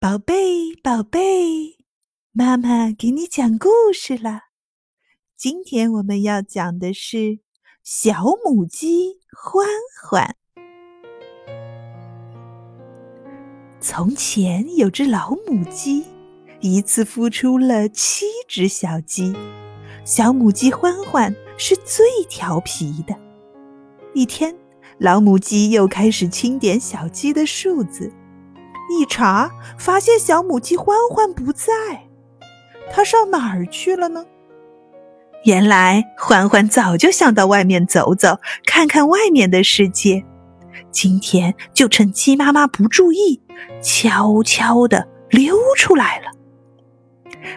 宝贝，宝贝，妈妈给你讲故事了。今天我们要讲的是小母鸡欢欢。从前有只老母鸡，一次孵出了七只小鸡。小母鸡欢欢是最调皮的。一天，老母鸡又开始清点小鸡的数字。一查，发现小母鸡欢欢不在，它上哪儿去了呢？原来欢欢早就想到外面走走，看看外面的世界。今天就趁鸡妈妈不注意，悄悄地溜出来了。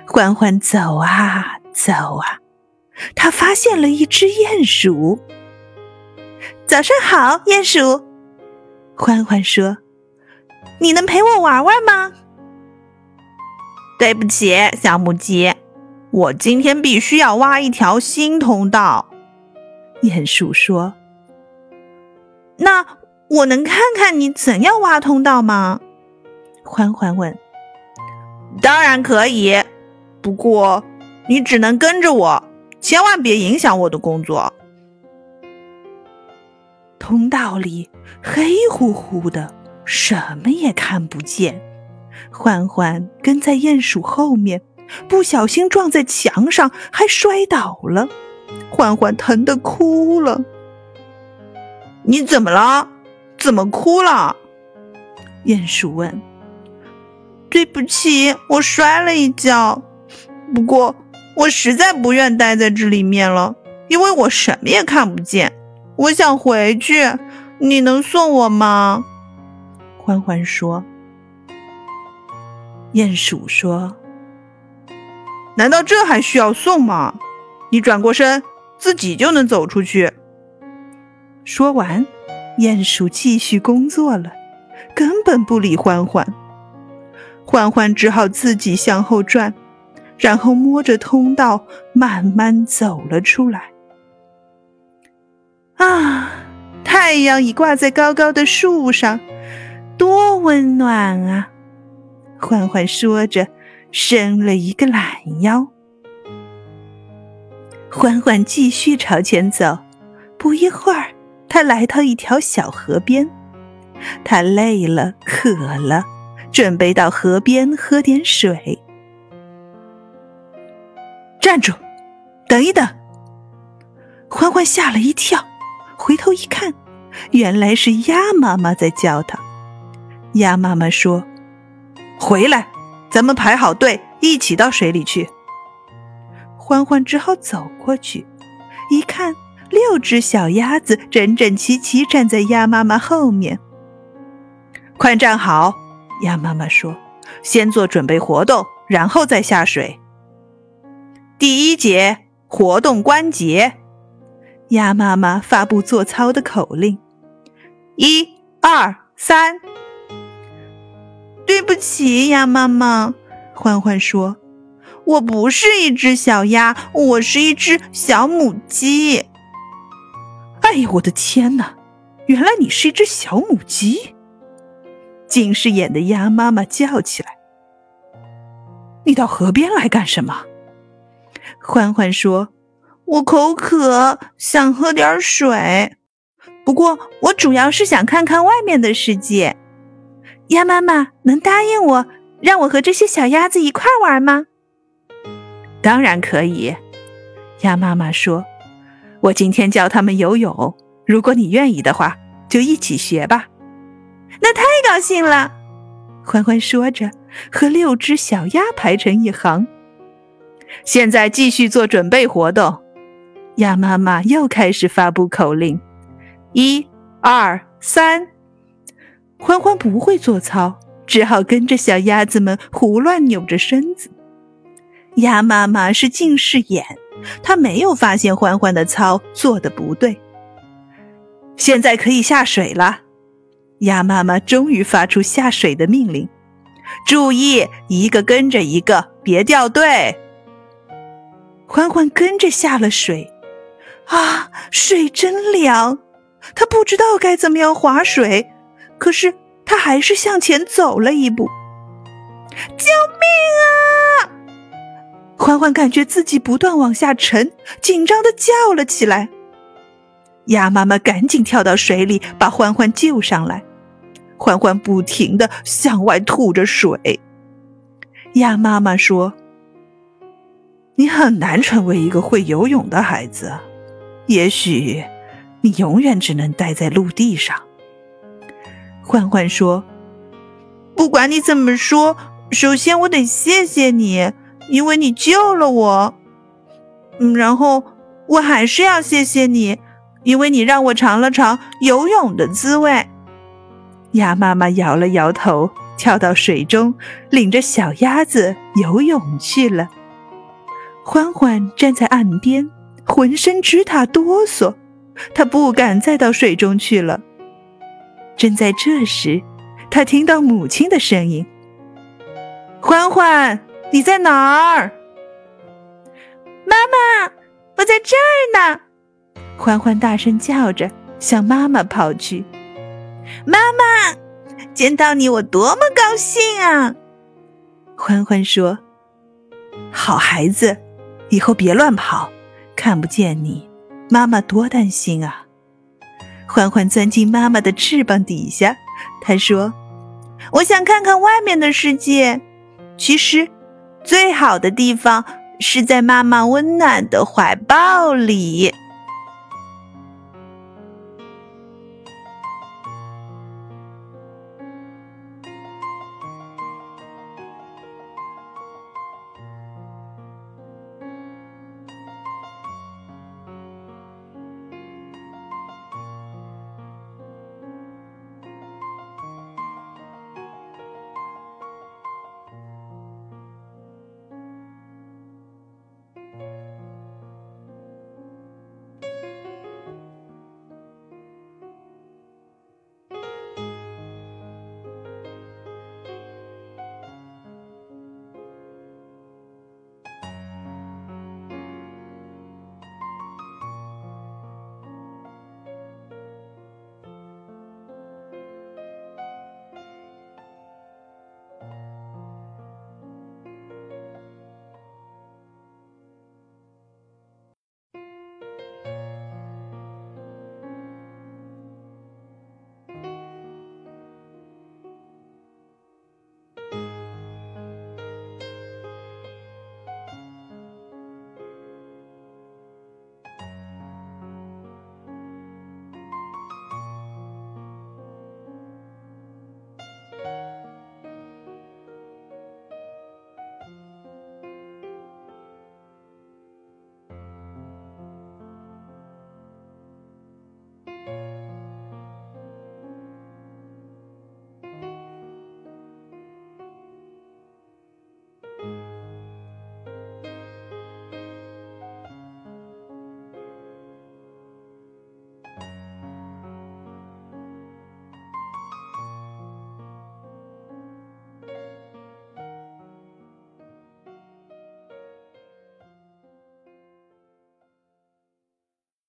欢欢走啊走啊，他发现了一只鼹鼠。早上好，鼹鼠。欢欢说。你能陪我玩玩吗？对不起，小母鸡，我今天必须要挖一条新通道。鼹鼠说：“那我能看看你怎样挖通道吗？”欢欢问。“当然可以，不过你只能跟着我，千万别影响我的工作。”通道里黑乎乎的。什么也看不见，欢欢跟在鼹鼠后面，不小心撞在墙上，还摔倒了。欢欢疼得哭了。你怎么了？怎么哭了？鼹鼠问。对不起，我摔了一跤。不过我实在不愿待在这里面了，因为我什么也看不见。我想回去，你能送我吗？欢欢说：“鼹鼠说，难道这还需要送吗？你转过身，自己就能走出去。”说完，鼹鼠继续工作了，根本不理欢欢。欢欢只好自己向后转，然后摸着通道慢慢走了出来。啊，太阳已挂在高高的树上。温暖啊！欢欢说着，伸了一个懒腰。欢欢继续朝前走，不一会儿，他来到一条小河边。他累了，渴了，准备到河边喝点水。站住！等一等！欢欢吓了一跳，回头一看，原来是鸭妈妈在叫他。鸭妈妈说：“回来，咱们排好队，一起到水里去。”欢欢只好走过去，一看，六只小鸭子整整齐齐站在鸭妈妈后面。快站好！鸭妈妈说：“先做准备活动，然后再下水。”第一节活动关节，鸭妈妈发布做操的口令：“一、二、三。”对不起，鸭妈妈，欢欢说：“我不是一只小鸭，我是一只小母鸡。”哎呀，我的天哪！原来你是一只小母鸡！近视眼的鸭妈妈叫起来：“你到河边来干什么？”欢欢说：“我口渴，想喝点水。不过，我主要是想看看外面的世界。”鸭妈妈能答应我，让我和这些小鸭子一块玩吗？当然可以，鸭妈妈说：“我今天教他们游泳，如果你愿意的话，就一起学吧。”那太高兴了！欢欢说着，和六只小鸭排成一行。现在继续做准备活动，鸭妈妈又开始发布口令：一、二、三。欢欢不会做操，只好跟着小鸭子们胡乱扭着身子。鸭妈妈是近视眼，她没有发现欢欢的操做的不对。现在可以下水了，鸭妈妈终于发出下水的命令。注意，一个跟着一个，别掉队。欢欢跟着下了水，啊，水真凉，他不知道该怎么样划水。可是他还是向前走了一步，救命啊！欢欢感觉自己不断往下沉，紧张的叫了起来。鸭妈妈赶紧跳到水里，把欢欢救上来。欢欢不停的向外吐着水。鸭妈妈说：“你很难成为一个会游泳的孩子，也许你永远只能待在陆地上。”欢欢说：“不管你怎么说，首先我得谢谢你，因为你救了我。嗯，然后我还是要谢谢你。”因为你让我尝了尝游泳的滋味，鸭妈妈摇了摇头，跳到水中，领着小鸭子游泳去了。欢欢站在岸边，浑身直打哆嗦，他不敢再到水中去了。正在这时，他听到母亲的声音：“欢欢，你在哪儿？”“妈妈，我在这儿呢。”欢欢大声叫着，向妈妈跑去。妈妈，见到你我多么高兴啊！欢欢说：“好孩子，以后别乱跑，看不见你，妈妈多担心啊。”欢欢钻进妈妈的翅膀底下，他说：“我想看看外面的世界。其实，最好的地方是在妈妈温暖的怀抱里。”